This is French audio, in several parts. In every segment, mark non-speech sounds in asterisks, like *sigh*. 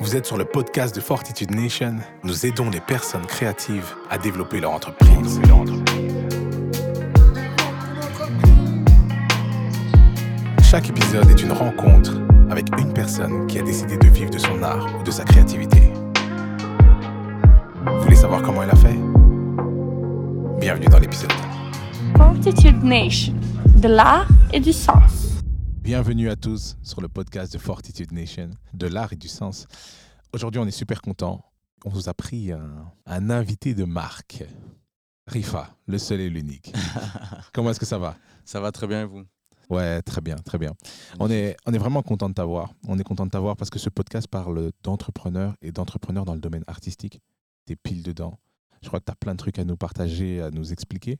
Vous êtes sur le podcast de Fortitude Nation. Nous aidons les personnes créatives à développer leur entreprise. Chaque épisode est une rencontre avec une personne qui a décidé de vivre de son art ou de sa créativité. Vous voulez savoir comment elle a fait? Bienvenue dans l'épisode. Fortitude Nation, de l'art et du sens. Bienvenue à tous sur le podcast de Fortitude Nation, de l'art et du sens. Aujourd'hui, on est super content. On vous a pris un, un invité de marque. Rifa, le seul et l'unique. *laughs* Comment est-ce que ça va? Ça va très bien et vous? Ouais, très bien, très bien. On est, on est vraiment content de t'avoir. On est content de t'avoir parce que ce podcast parle d'entrepreneurs et d'entrepreneurs dans le domaine artistique. T'es pile dedans. Je crois que tu as plein de trucs à nous partager, à nous expliquer.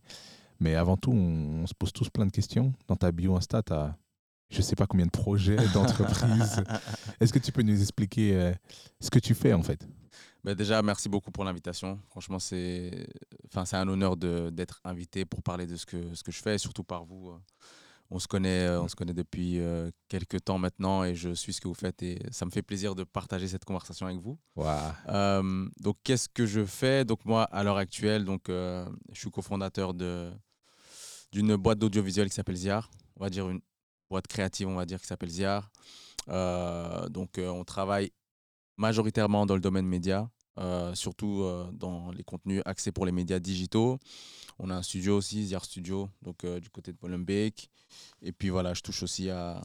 Mais avant tout, on, on se pose tous plein de questions. Dans ta bio Insta, tu as je ne sais pas combien de projets, *laughs* d'entreprises. Est-ce que tu peux nous expliquer euh, ce que tu fais en fait? Bah Déjà, merci beaucoup pour l'invitation. Franchement, c'est enfin, un honneur d'être invité pour parler de ce que, ce que je fais, et surtout par vous. On se connaît, euh, on se connaît depuis euh, quelques temps maintenant et je suis ce que vous faites et ça me fait plaisir de partager cette conversation avec vous. Wow. Euh, donc, qu'est-ce que je fais? Donc, moi, à l'heure actuelle, donc, je suis cofondateur d'une boîte d'audiovisuel qui s'appelle Ziar. On va dire une boîte créative, on va dire, qui s'appelle Ziar. donc, on travaille majoritairement dans le domaine média, surtout dans les contenus axés pour les médias digitaux. On a un studio aussi, Ziar Studio, donc du côté de Molenbeek. Et puis voilà, je touche aussi à,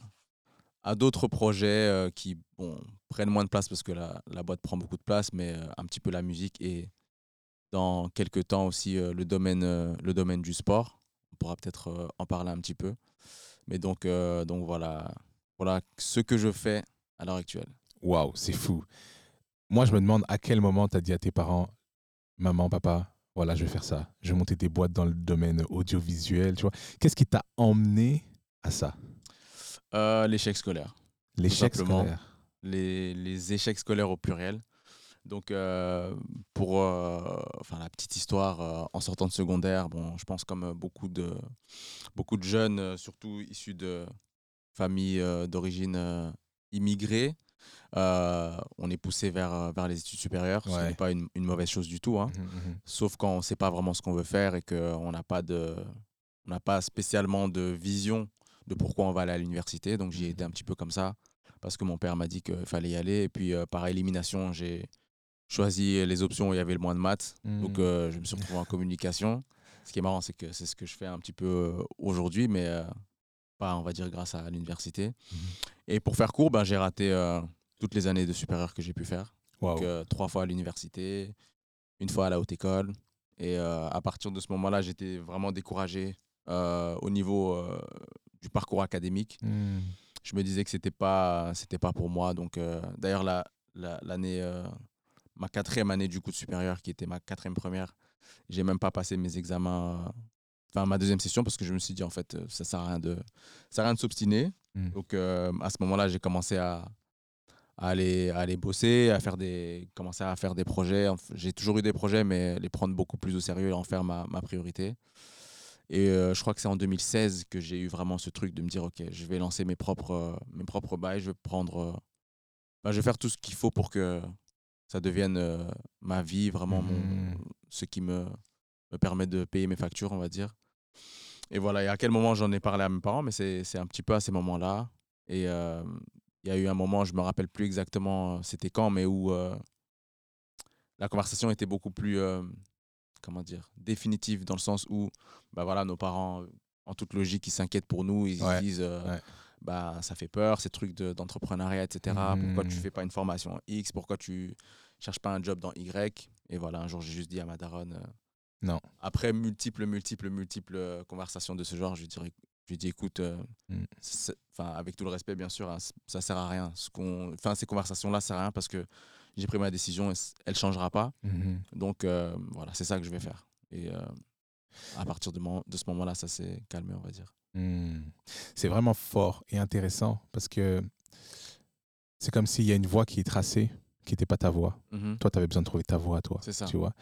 à d'autres projets qui bon, prennent moins de place parce que la, la, boîte prend beaucoup de place, mais un petit peu la musique et dans quelques temps aussi le, domaine, le domaine du sport. On pourra peut-être en parler un petit peu. Mais donc, donc voilà, voilà ce que je fais à l'heure actuelle. Waouh, c'est fou. Moi, je me demande à quel moment tu as dit à tes parents, maman, papa, voilà, je vais faire ça. Je vais monter des boîtes dans le domaine audiovisuel, tu vois. Qu'est-ce qui t'a emmené à ça? Euh, L'échec scolaire. L'échec scolaire. Les, les, échecs scolaires au pluriel. Donc, euh, pour euh, enfin, la petite histoire, en sortant de secondaire, bon, je pense comme beaucoup de, beaucoup de jeunes, surtout issus de familles d'origine immigrée, euh, on est poussé vers, vers les études supérieures. Ce n'est pas une, mauvaise chose du tout. Hein. Mmh, mmh, mmh. Sauf quand on ne sait pas vraiment ce qu'on veut faire et qu'on n'a pas, de, on pas spécialement de vision de pourquoi on va aller à l'université. Donc j'y ai été un petit peu comme ça parce que mon père m'a dit qu'il fallait y aller. Et puis euh, par élimination, j'ai choisi les options où il y avait le moins de maths. Donc euh, je me suis retrouvé en communication. Ce qui est marrant, c'est que c'est ce que je fais un petit peu aujourd'hui, mais pas, on va dire, grâce à l'université. Et pour faire court, ben, j'ai raté toutes les années de supérieur que j'ai pu faire. Donc, euh, trois fois à l'université, une fois à la haute école. Et euh, à partir de ce moment-là, j'étais vraiment découragé euh, au niveau du parcours académique. Hmm. Je me disais que c'était pas c'était pas pour moi. Donc d'ailleurs l'année la, ma quatrième année du coup de supérieur, qui était ma quatrième première, j'ai même pas passé mes examens. Enfin, ma deuxième session parce que je me suis dit en fait ça sert à rien de ça sert à rien de s'obstiner. Hmm. Donc à ce moment-là, j'ai commencé à à aller, aller bosser, à faire des, commencer à faire des projets. J'ai toujours eu des projets, mais les prendre beaucoup plus au sérieux et en faire ma, ma priorité. Et euh, je crois que c'est en 2016 que j'ai eu vraiment ce truc de me dire, OK, je vais lancer mes propres, mes propres bails, je vais prendre... Euh, bah, je vais faire tout ce qu'il faut pour que ça devienne euh, ma vie, vraiment mon, mmh. ce qui me, me permet de payer mes factures, on va dire. Et voilà, et à quel moment j'en ai parlé à mes parents, mais c'est un petit peu à ces moments-là. Et, il y a eu un moment, je me rappelle plus exactement euh, c'était quand, mais où euh, la conversation était beaucoup plus, comment dire, définitive dans le sens où, bah voilà, nos parents, en toute logique, ils s'inquiètent pour nous, ils se disent, bah ça fait peur, ces trucs d'entrepreneuriat, etc. Pourquoi tu mmh. fais pas une formation X? Pourquoi tu cherches pas un job dans Y? Et voilà, un jour, j'ai juste dit à ma daronne. non. Après multiples, multiples, multiples conversations de ce genre, je lui dirais je lui dis écoute, euh, mm. enfin avec tout le respect bien sûr, hein, ça sert à rien. Ce qu'on, enfin ces conversations là, ça sert à rien parce que j'ai pris ma décision, et elle changera pas. Mm-hmm. Donc euh, voilà, c'est ça que je vais faire. Et euh, à partir de, de ce moment-là, ça s'est calmé, on va dire. Mm. C'est vraiment fort et intéressant parce que c'est comme s'il y a une voie qui est tracée qui n'était pas ta voix. Mm-hmm. Toi, tu avais besoin de trouver ta voix, toi. C'est ça. Tu vois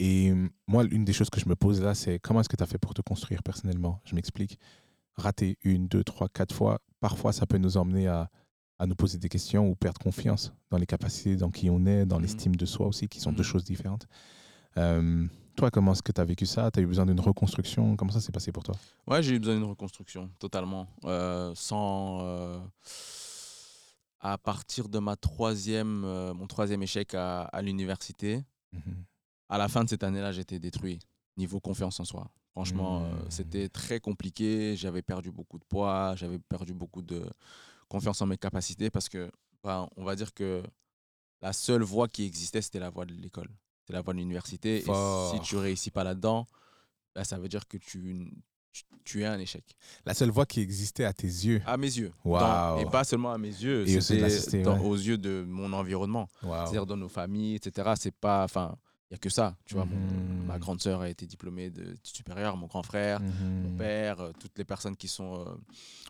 et moi, une des choses que je me pose là, c'est comment est-ce que tu as fait pour te construire personnellement? Je m'explique rater une, deux, trois, quatre fois, parfois ça peut nous emmener à à nous poser des questions ou perdre confiance dans les capacités, dans qui on est, dans Mhm. l'estime de soi aussi, qui sont deux Mhm. choses différentes. Euh, toi, comment est-ce que tu as vécu ça? Tu as eu besoin d'une reconstruction? Comment ça s'est passé pour toi? Ouais, j'ai eu besoin d'une reconstruction, totalement. Euh, sans. euh, à partir de ma troisième, mon troisième échec à, à l'université, Mhm. à la fin de cette année-là, j'étais détruit niveau confiance en soi. Franchement, Mmh. c'était très compliqué. J'avais perdu beaucoup de poids, j'avais perdu beaucoup de confiance en mes capacités parce que, ben, on va dire que la seule voie qui existait, c'était la voie de l'école. C'était la voie de l'université. Et si tu réussis pas là-dedans, ben, ça veut dire que tu, tu, tu es un échec. La seule voie qui existait à tes yeux. À mes yeux. Dans- Waouh. et pas seulement à mes yeux, de c'était ouais. aux yeux de mon environnement. C'est-à-dire dans nos familles, etc. C'est pas. Enfin, il n'y a que ça. Tu vois, mon- Mhm. ma grande sœur a été diplômée de supérieur, mon grand frère, mon Mhm. père, euh, toutes les personnes qui sont euh,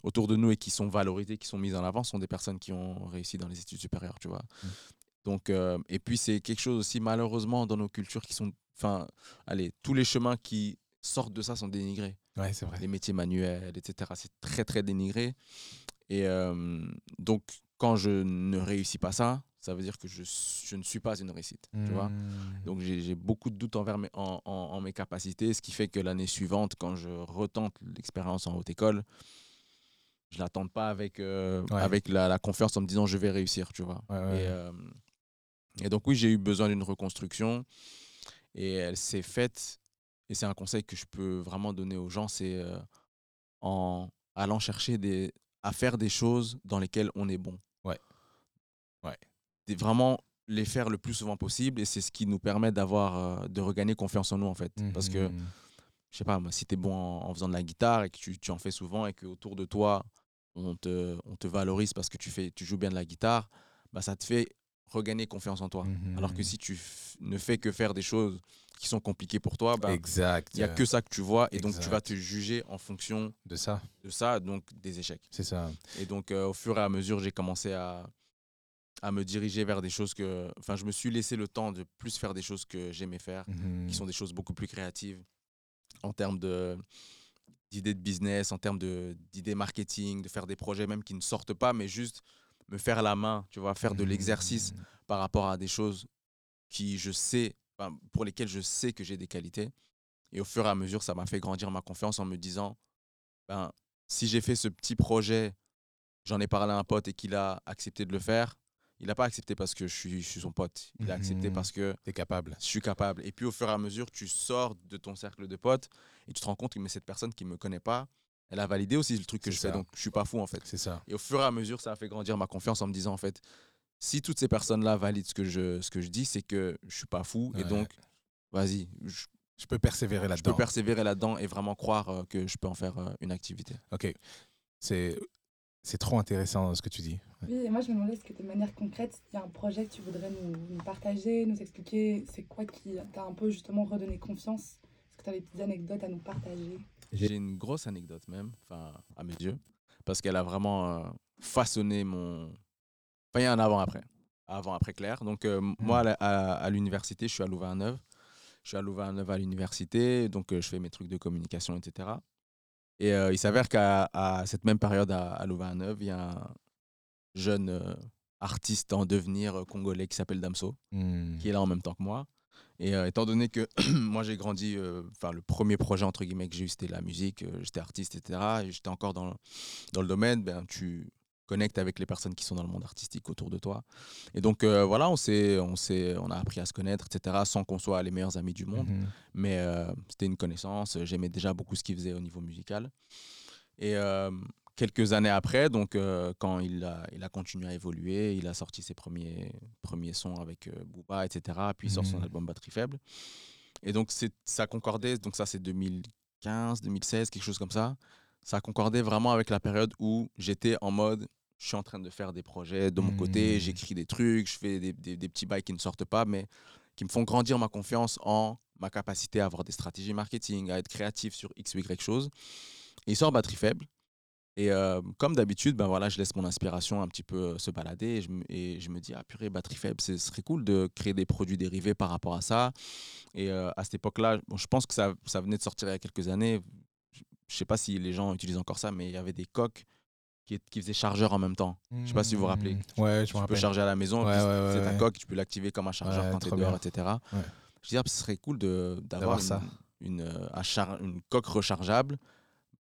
autour de nous et qui sont valorisées, qui sont mises en avant, sont des personnes qui ont réussi dans les études supérieures, tu vois. Mhm. Donc, euh, et puis c'est quelque chose aussi, malheureusement, dans nos cultures qui sont. Enfin, allez, tous les chemins qui sortent de ça sont dénigrés Ouais, c'est vrai. les métiers manuels, etc. C'est très, très dénigré. Et euh, donc, quand je ne réussis pas ça, ça veut dire que je, je ne suis pas une réussite. Tu vois Mhm. donc j'ai beaucoup de doutes envers mes, en, en- en mes capacités, ce qui fait que l'année suivante, quand je retente l'expérience en haute école, je la tente pas avec, euh, Ouais. avec la, la confiance en me disant je vais réussir, tu vois. Ouais, ouais. Et, euh, et donc oui, j'ai eu besoin d'une reconstruction et elle s'est faite, et c'est un conseil que je peux vraiment donner aux gens, c'est euh, en allant chercher des, à faire des choses dans lesquelles on est bon. Ouais. Ouais. Des- vraiment les faire le plus souvent possible et c'est ce qui nous permet d'avoir euh, de regagner confiance en nous en fait parce que Mhm. je sais pas moi si tu es bon en, en faisant de la guitare et que tu, tu en fais souvent et que autour de toi on te, on te valorise parce que tu fais tu joues bien de la guitare bah ça te fait regagner confiance en toi alors que Mhm. si tu ne fais que faire des choses qui sont compliquées pour toi bah Exact. il y a que ça que tu vois et donc tu vas te juger en fonction de ça. de ça donc des échecs C'est ça. et donc, euh, au fur et à mesure, j'ai commencé à, à me diriger vers des choses que. Enfin, je me suis laissé le temps de plus faire des choses que j'aimais faire, Mhm. qui sont des choses beaucoup plus créatives en termes de d'idées de business, en termes d'idées marketing, de faire des projets même qui ne sortent pas, mais juste me faire la main, tu vois, faire de l'exercice Mhm. par rapport à des choses qui je sais, pour lesquelles je sais que j'ai des qualités. Et au fur et à mesure, ça m'a fait grandir ma confiance en me disant, ben, si j'ai fait ce petit projet, j'en ai parlé à un pote et qu'il a accepté de le faire, il n'a pas accepté parce que je suis, je suis son pote. Il a accepté Mhm. parce que T'es capable. je suis capable. Et puis au fur et à mesure, tu sors de ton cercle de potes et tu te rends compte que mais cette personne qui ne me connaît pas, elle a validé aussi le truc que je fais. Donc je suis pas fou en fait. C'est ça. Et au fur et à mesure, ça a fait grandir ma confiance en me disant, en fait, si toutes ces personnes-là valident ce que je, ce que je dis, c'est que je suis pas fou. Et donc, vas-y, je, Je peux persévérer je là-dedans. peux persévérer là-dedans et vraiment croire euh, que je peux en faire euh, une activité. Ok. C'est c'est trop intéressant ce que tu dis. Oui, et moi je me demandais, est-ce que de manière concrète, il y a un projet que tu voudrais nous, nous partager, nous expliquer C'est quoi qui t'a un peu justement redonné confiance? Est-ce que tu as des petites anecdotes à nous partager? J'ai une grosse anecdote même, enfin, à mes yeux, parce qu'elle a vraiment euh, façonné mon. Enfin, il y a un avant-après. Avant-après clair. Donc, euh, moi, à, la- à- à l'université, je suis à Louvain-Neuve. Je suis à Louvain-Neuve à l'université, donc euh, je fais mes trucs de communication, etc. Et il s'avère qu'à à cette même période à, à Louvain-Neuve, il y a un jeune artiste en devenir congolais qui s'appelle Damso Mhm. qui est là en même temps que moi. Et euh, étant donné que *clears throat* moi j'ai grandi, euh, enfin le premier projet entre guillemets que j'ai eu c'était la musique, euh, j'étais artiste, etc. Et j'étais encore dans, dans le domaine, ben, tu connectes avec les personnes qui sont dans le monde artistique autour de toi. Et donc voilà, on, s'est, on, on a appris à se connaître, etc. sans qu'on soit les meilleurs amis du monde. Mhm. Mais c'était une connaissance, j'aimais déjà beaucoup ce qu'il faisait au niveau musical. Et quelques années après, donc euh, quand il a, il a continué à évoluer, il a sorti ses premiers, premiers sons avec euh, Booba, etc. Puis il sort son Mhm. album Batterie Faible. Et donc ça concordait, donc ça c'est 2015, 2016, quelque chose comme ça. Ça concordait vraiment avec la période où j'étais en mode, je suis en train de faire des projets de mon côté, Mhm. j'écris des trucs, je fais des, des- des petits bails qui ne sortent pas, mais qui me font grandir ma confiance en ma capacité à avoir des stratégies marketing, à être créatif sur X ou Y chose. Et il sort batterie faible. Et euh, comme d'habitude, ben voilà, je laisse mon inspiration un petit peu euh, se balader et je, me- et je me dis, ah purée, batterie faible, ce serait cool de créer des produits dérivés par rapport à ça. Et euh, à cette époque-là, bon, je pense que ça, ça venait de sortir il y a quelques années. Je ne sais pas si les gens utilisent encore ça, mais il y avait des coques qui, qui faisait chargeur en même temps. Je sais pas si vous vous rappelez. Mmh. Ouais, je Tu peux rappelle. charger à la maison, Ouais, ouais, c'est ta coque, tu peux l'activer comme un chargeur quand tu es dehors, bien. etc. Je dis, ah, ce serait cool d'avoir une, une, un char- une coque rechargeable,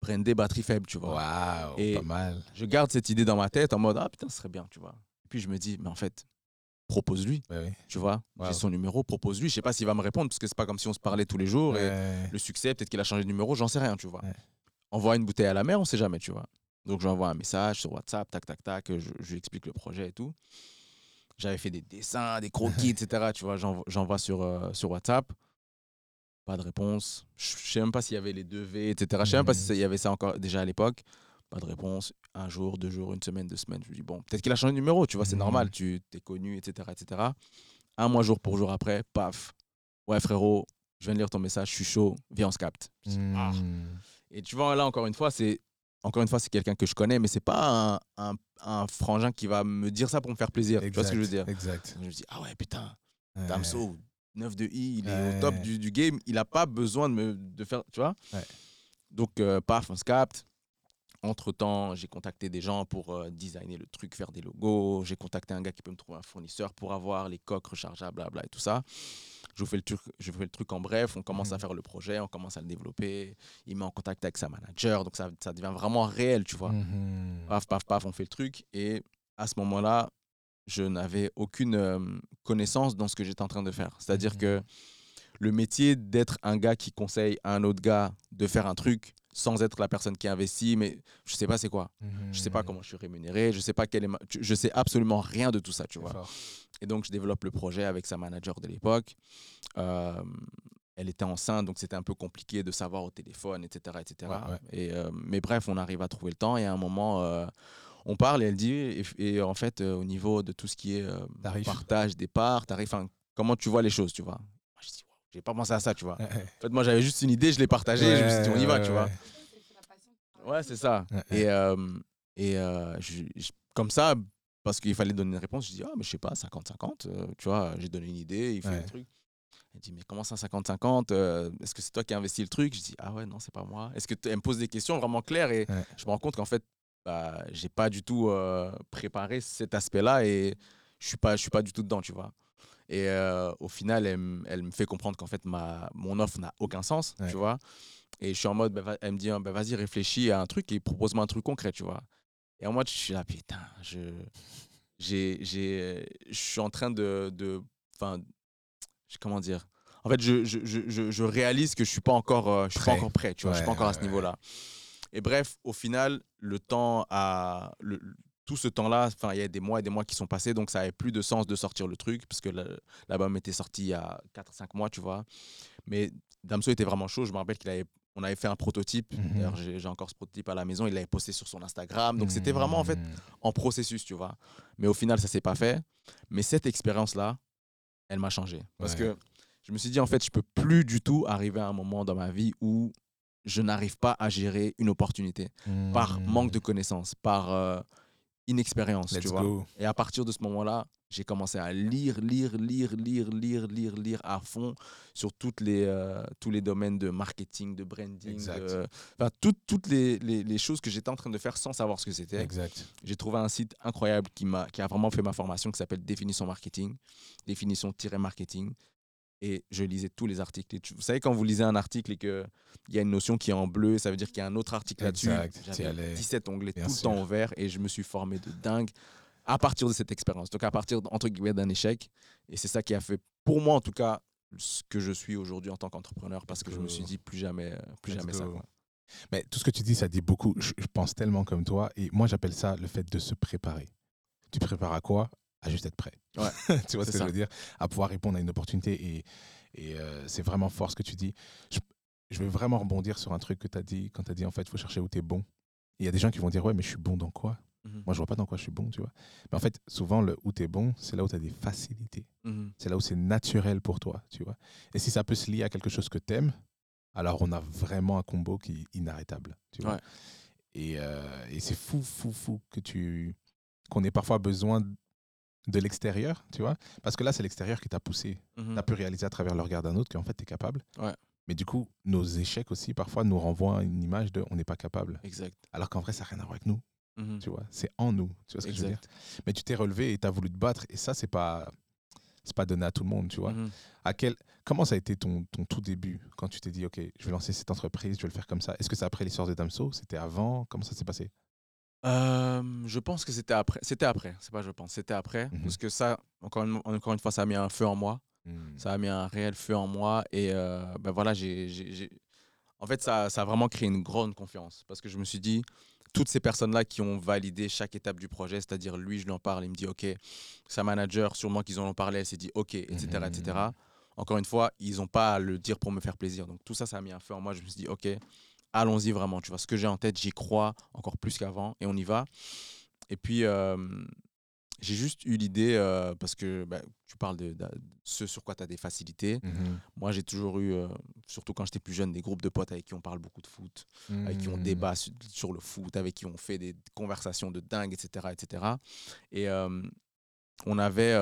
brandée batterie faible, tu vois. Waouh, pas mal. Je garde cette idée dans ma tête en mode, ah putain, ce serait bien, tu vois. Et puis je me dis, mais en fait, propose-lui, Ouais, ouais. tu vois. Wow. J'ai son numéro, propose-lui. Je sais pas s'il va me répondre, parce que c'est pas comme si on se parlait tous les jours. Et le succès, peut-être qu'il a changé de numéro, j'en sais rien, tu vois. Envoie une bouteille à la mer, on sait jamais, tu vois. Donc j'envoie un message sur WhatsApp, tac, tac, tac, je, je lui explique le projet et tout. J'avais fait des dessins, des croquis, *laughs* etc. Tu vois, j'envoie j'envoie sur, euh, sur WhatsApp. Pas de réponse. Je je sais même pas s'il y avait les deux V, etc. Je sais même pas s'il y avait ça encore déjà à l'époque. Pas de réponse. Un jour, deux jours, une semaine, deux semaines. Je lui dis, bon, peut-être qu'il a changé de numéro, tu vois, c'est Mhm. normal, tu t'es connu, etc., etc. Un mois, jour pour jour après, paf. Ouais, frérot, je viens de lire ton message, je suis chaud, viens, on se capte. Dis, Ah. Et tu vois, là, encore une fois, c'est encore une fois, c'est quelqu'un que je connais, mais c'est pas un, un, un frangin qui va me dire ça pour me faire plaisir. Tu vois ce que je veux dire? Exact. Donc, Je me dis, ah ouais, putain, Ouais. Damso, 9 de I, il est Ouais. au top du, du game, il a pas besoin de me de faire, tu vois Ouais. Donc, euh, paf, on se capte. Entre-temps, j'ai contacté des gens pour euh, designer le truc, faire des logos. J'ai contacté un gars qui peut me trouver un fournisseur pour avoir les coques rechargeables, blabla et tout ça. Je vous fais le truc, je fais le truc en bref. On commence à Mhm. faire le projet, on commence à le développer. Il met en contact avec sa manager, donc ça, ça devient vraiment réel, tu vois. Mhm. Paf, paf, paf, on fait le truc. Et à ce moment-là, je n'avais aucune connaissance dans ce que j'étais en train de faire. C'est-à-dire Mhm. que le métier d'être un gars qui conseille à un autre gars de faire un truc sans être la personne qui investit, mais je sais pas c'est quoi. Je sais pas comment je suis rémunéré, je sais pas est ma- je sais absolument rien de tout ça, tu vois. fort. Et donc, je développe le projet avec sa manager de l'époque. Euh, elle était enceinte, donc c'était un peu compliqué de savoir au téléphone, etc. etc. Ouais, ouais. Et, euh, mais bref, on arrive à trouver le temps. Et à un moment, euh, on parle et elle dit, et, et en fait, euh, au niveau de tout ce qui est euh, partage des parts, tarif, comment tu vois les choses, tu vois? Je dis, wow, j'ai pas pensé à ça, tu vois. Ouais, ouais. En fait, moi, j'avais juste une idée, je l'ai partagée, je me suis dit, on y va, tu vois. ouais. C'est ça. Et, euh, et je- je- comme ça, parce qu'il fallait donner une réponse, je dis, ah, mais je sais pas, 50-50, euh, tu vois, j'ai donné une idée, il fait le truc. Elle dit, mais comment ça, 50-50 euh, Est-ce que c'est toi qui as investi le truc? Je dis, ah ouais, non, c'est pas moi. Est-ce que elle me pose des questions vraiment claires et Ouais. je me rends compte qu'en fait, bah, j'ai pas du tout euh, préparé cet aspect-là et je suis pas, je suis pas du tout dedans, tu vois. Et euh, au final, elle, me- elle me fait comprendre qu'en fait, ma, mon offre n'a aucun sens, Ouais. tu vois. Et je suis en mode, bah, elle me dit, bah, vas-y, réfléchis à un truc et propose-moi un truc concret, tu vois. Et en mode, je suis là, putain, je, j'ai, j'ai, je suis en train de, de, enfin, comment dire? En fait, je, je, je, je- réalise que je suis pas encore, euh, je suis pas encore prêt, tu vois. je suis pas encore à ce ouais. niveau-là. Et bref, au final, le temps a, le- tout ce temps-là, enfin, il y a des mois et des mois qui sont passés, donc ça avait plus de sens de sortir le truc, parce que l'album était sorti il y a 4-5 mois, tu vois. Mais Damso était vraiment chaud. Je me rappelle qu'il avait, on avait fait un prototype. Mhm. D'ailleurs, j'ai encore ce prototype à la maison. Il l'avait posté sur son Instagram. Donc, c'était vraiment, en fait, Mhm. en processus, tu vois. Mais au final, ça s'est pas fait. Mais cette expérience-là, elle m'a changé. Parce Ouais. que je me suis dit, en fait, je peux plus du tout arriver à un moment dans ma vie où je n'arrive pas à gérer une opportunité par Mhm. manque de connaissances, par euh, inexpérience, Let's tu vois. go. Et à partir de ce moment-là, j'ai commencé à lire, lire, lire, lire, lire, lire, lire à fond sur toutes les, euh, tous les domaines de marketing, de branding, de- enfin, toutes, toutes les, les, les choses que j'étais en train de faire sans savoir ce que c'était. Exact. J'ai trouvé un site incroyable qui, m'a, qui a vraiment fait ma formation, qui s'appelle Définition Marketing, définition-marketing. Et je lisais tous les articles. Et tu- vous savez, quand vous lisez un article et qu'il y a une notion qui est en bleu, ça veut dire qu'il y a un autre article là-dessus. J'avais allais. 17 onglets Bien tout le temps ouverts et je me suis formé de dingue à partir de cette expérience. Donc à partir, entre guillemets, d'un échec. Et c'est ça qui a fait, pour moi en tout cas, ce que je suis aujourd'hui en tant qu'entrepreneur parce que je me suis dit plus jamais, euh, plus Let's jamais ça. quoi. Mais tout ce que tu dis, ça dit beaucoup. Je, je pense tellement comme toi. Et moi, j'appelle ça le fait de se préparer. Tu prépares à quoi? À juste être prêt. Ouais, *laughs* tu vois ce que ça. je veux dire? À pouvoir répondre à une opportunité. Et, et euh, c'est vraiment fort ce que tu dis. Je, je veux vraiment rebondir sur un truc que tu as dit quand tu as dit en fait, il faut chercher où tu es bon. Il y a des gens qui vont dire Ouais, mais je suis bon dans quoi? Mhm. Moi, je vois pas dans quoi je suis bon, tu vois. Mais en fait, souvent, le où tu es bon, c'est là où tu as des facilités. Mhm. C'est là où c'est naturel pour toi, tu vois. Et si ça peut se lier à quelque chose que tu aimes, alors on a vraiment un combo qui est inarrêtable, tu vois. Ouais. Et, euh, et c'est fou, fou, fou que tu qu'on ait parfois besoin de l'extérieur, tu vois. Parce que là, c'est l'extérieur qui t'a poussé. Mhm. Tu as pu réaliser à travers le regard d'un autre qu'en fait, tu es capable. Ouais. Mais du coup, nos échecs aussi, parfois, nous renvoient à une image de on n'est pas capable. Exact. Alors qu'en vrai, ça n'a rien à voir avec nous. Mhm. Tu vois, c'est en nous. Tu vois ce que je veux dire? Mais tu t'es relevé et tu as voulu te battre. Et ça, c'est pas, c'est pas donné à tout le monde, tu vois. Mhm. À quel, comment ça a été ton, ton tout début quand tu t'es dit, OK, je vais lancer cette entreprise, je vais le faire comme ça? Est-ce que c'est après l'histoire de Damso? C'était avant? Comment ça s'est passé? Euh, je pense que c'était après. C'était après. C'est pas je pense. C'était après. Mhm. Parce que ça, encore une, encore une fois, ça a mis un feu en moi. Hmm. Ça a mis un réel feu en moi. Et euh, ben voilà, j'ai, en fait, ça, ça a vraiment créé une grande confiance. Parce que je me suis dit, toutes ces personnes-là qui ont validé chaque étape du projet, c'est-à-dire lui, je lui en parle, il me dit OK. Sa manager, sûrement qu'ils en ont parlé, elle s'est dit OK, etc. Etc. Encore une fois, ils n'ont pas à le dire pour me faire plaisir. Donc tout ça, ça a mis un feu en moi. Je me suis dit OK, allons-y vraiment. Tu vois, ce que j'ai en tête, j'y crois encore plus qu'avant et on y va. Et puis, euh, j'ai juste eu l'idée, euh, parce que bah, tu parles de, de ce sur quoi tu as des facilités. Mhm. Moi, j'ai toujours eu, euh, surtout quand j'étais plus jeune, des groupes de potes avec qui on parle beaucoup de foot, avec qui on Hmm. débat su- sur le foot, avec qui on fait des conversations de dingue, etc. etc. Et on avait.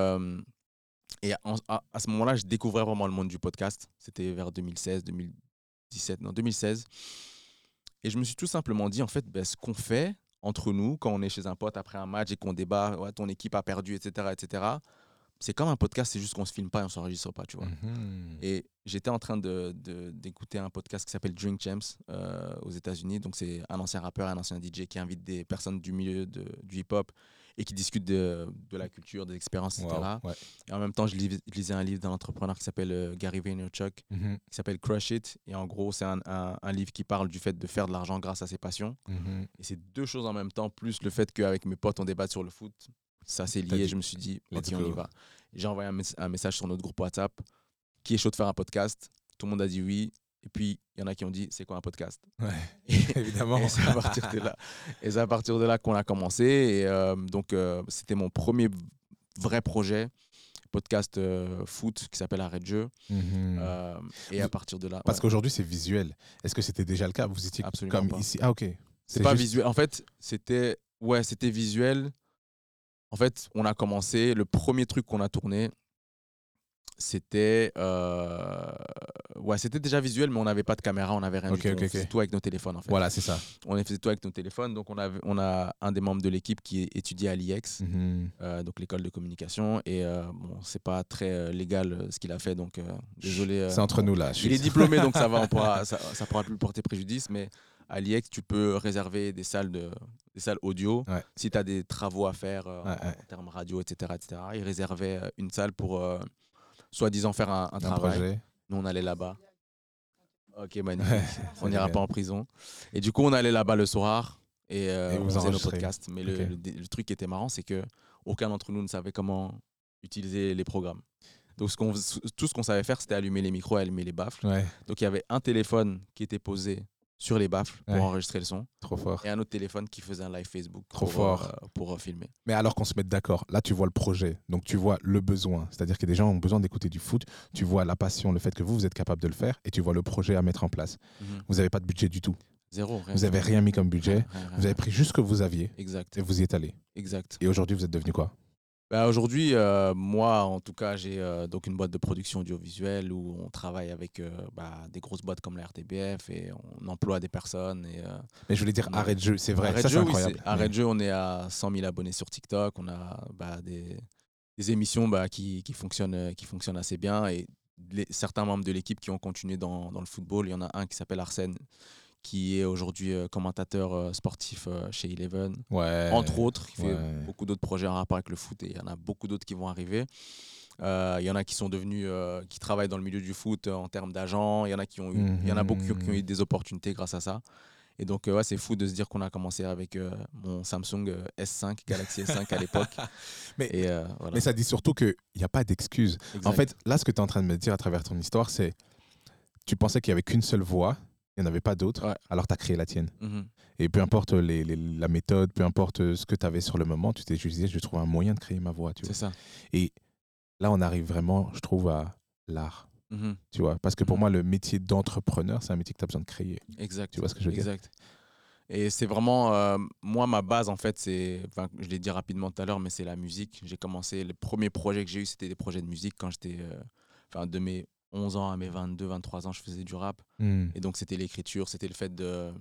et en- à, à ce moment-là, je découvrais vraiment le monde du podcast. C'était vers 2016, 2017, non, 2016. Et je me suis tout simplement dit, en fait, ben, ce qu'on fait entre nous, quand on est chez un pote après un match et qu'on débat, ton équipe a perdu, etc., etc., c'est comme un podcast, c'est juste qu'on se filme pas et on s'enregistre pas, tu vois. Mhm. Et j'étais en train de- de- d'écouter un podcast qui s'appelle Drink Champs euh, aux États-Unis. Donc, c'est un ancien rappeur, un ancien DJ qui invite des personnes du milieu de, du hip-hop et qui discutent de, de la culture, des expériences, etc. Ouais. Et en même temps, je, lis- je lisais un livre d'un entrepreneur qui s'appelle euh, Gary Vaynerchuk, Mhm. qui s'appelle Crush It. Et en gros, c'est un, un- un livre qui parle du fait de faire de l'argent grâce à ses passions. Mhm. Et c'est deux choses en même temps, plus le fait qu'avec mes potes, on débatte sur le foot. Ça, c'est T'as lié. Je me suis dit, ok, on y va. J'ai envoyé un, mes- un message sur notre groupe WhatsApp. Qui est chaud de faire un podcast? Tout le monde a dit oui. Et puis, il y en a qui ont dit, c'est quoi un podcast? Ouais, *laughs* Et- évidemment. et c'est à partir de là, et c'est à partir de là qu'on a commencé. Et euh, donc, euh, c'était mon premier vrai projet, podcast euh, foot qui s'appelle Arrêt de jeu. Mhm. Euh, et à partir de là, Parce ouais, qu'aujourd'hui, c'est visuel. Est-ce que c'était déjà le cas? Vous étiez Absolument comme pas. ici Ah, ok. c'est pas juste- visuel. En fait, c'était ouais, c'était visuel. En fait, on a commencé. Le premier truc qu'on a tourné, c'était euh, ouais, c'était déjà visuel, mais on n'avait pas de caméra, on n'avait rien Ok, du tout. on faisait tout avec nos téléphones. En fait. Voilà, c'est ça. On faisait tout avec nos téléphones. Donc, on, avait, on a un des membres de l'équipe qui étudie à l'IEX. Mhm. euh, donc l'école de communication et euh, bon c'est pas très euh, légal ce qu'il a fait donc désolé C'est entre nous là. je il est diplômé donc ça va on *laughs* pourra ça, ça pourra plus porter préjudice mais à l'IEX tu peux réserver des salles de des salles audio. Ouais. si tu as des travaux à faire euh, Ouais, en, ouais. en termes radio etc etc il réservait euh, une salle pour euh, soi-disant faire un, un Un travail. projet. nous on allait là-bas. Ok magnifique. *laughs* On n'ira pas en prison. Et du coup on allait là-bas le soir et, euh, on faisait nos podcasts mais le, Ok. le- le truc qui était marrant c'est que aucun d'entre nous ne savait comment utiliser les programmes. Donc ce tout ce qu'on savait faire c'était allumer les micros et allumer les baffles. Donc il y avait un téléphone qui était posé sur les baffles pour Ouais. enregistrer le son trop fort. et un autre téléphone qui faisait un live Facebook Trop pour, fort. euh, pour euh, filmer Mais alors qu'on se mette d'accord, là tu vois le projet, donc tu vois le besoin, c'est-à-dire que des gens ont besoin d'écouter du foot, tu vois la passion, le fait que vous, vous êtes capable de le faire, et tu vois le projet à mettre en place. Mhm. Vous n'avez pas de budget du tout, zéro rien, vous n'avez rien mis comme budget, Rien, rien, vous avez pris juste ce que vous aviez, exact et vous y êtes allé. exact Et aujourd'hui, vous êtes devenu quoi? Bah, Aujourd'hui, euh, moi, en tout cas, j'ai euh, donc une boîte de production audiovisuelle où on travaille avec euh, bah, des grosses boîtes comme la RTBF et on emploie des personnes. Et, Mais je voulais dire arrêt de jeu, c'est vrai, Arrêt ça de c'est jeu, oui, incroyable. c'est- Arrêt de jeu, on est à 100 000 abonnés sur TikTok. On a bah, des, des émissions qui, qui, fonctionnent, qui fonctionnent assez bien. Et les, certains membres de l'équipe qui ont continué dans, dans le football, il y en a un qui s'appelle Arsène, qui est aujourd'hui euh, commentateur euh, sportif euh, chez Eleven. Ouais. entre autres. Il fait beaucoup d'autres projets en rapport avec le foot et il y en a beaucoup d'autres qui vont arriver. Il y en a qui sont devenus, qui travaillent dans le milieu du foot en termes d'agents. Il y en a qui ont eu, il y en a beaucoup qui ont, qui ont eu des opportunités grâce à ça. Et donc, euh, ouais, c'est fou de se dire qu'on a commencé avec euh, mon Samsung euh, S5, Galaxy S5 à l'époque. *laughs* Mais- Et, voilà. Mais ça dit surtout qu'il n'y a pas d'excuse. En fait, là, ce que tu es en train de me dire à travers ton histoire, c'est tu pensais qu'il n'y avait qu'une seule voie, il n'y en avait pas d'autre, Ouais. alors tu as créé la tienne. Mhm. Et peu importe les, les- la méthode, peu importe ce que tu avais sur le moment, tu t'es juste dit, je vais trouver un moyen de créer ma voix. C'est ça. Là, on arrive vraiment, je trouve, à l'art. Mhm. Tu vois, parce que pour Mhm. moi, le métier d'entrepreneur, c'est un métier que tu as besoin de créer. Exact. Tu vois ce que je veux dire? Exact. Et c'est vraiment, euh, moi, ma base, en fait, c'est, enfin, je l'ai dit rapidement tout à l'heure, mais c'est la musique. J'ai commencé, les premiers projets que j'ai eu, c'était des projets de musique quand j'étais, euh, enfin, de mes 11 ans à mes 22, 23 ans, je faisais du rap. Hmm. Et donc, c'était l'écriture, c'était le fait de,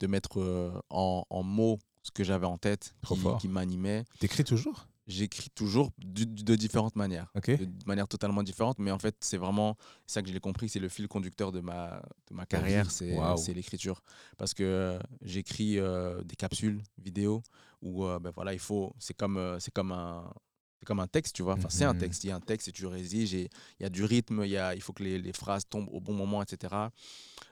de mettre euh, en, en mots ce que j'avais en tête, Trop qui, qui m'animait. T'écris toujours? J'écris toujours de différentes manières Ok. de manière totalement différente, mais en fait, c'est vraiment ça que j'ai compris, c'est le fil conducteur de ma, de ma carrière, c'est l'écriture. Parce que euh, j'écris euh, des capsules vidéo où ben voilà, il faut, c'est comme, c'est comme un. C'est comme un texte, tu vois. Enfin, c'est un Mhm. texte. Il y a un texte et tu rédiges. et Il y a du rythme. Il, y a, il faut que les, les phrases tombent au bon moment, etc.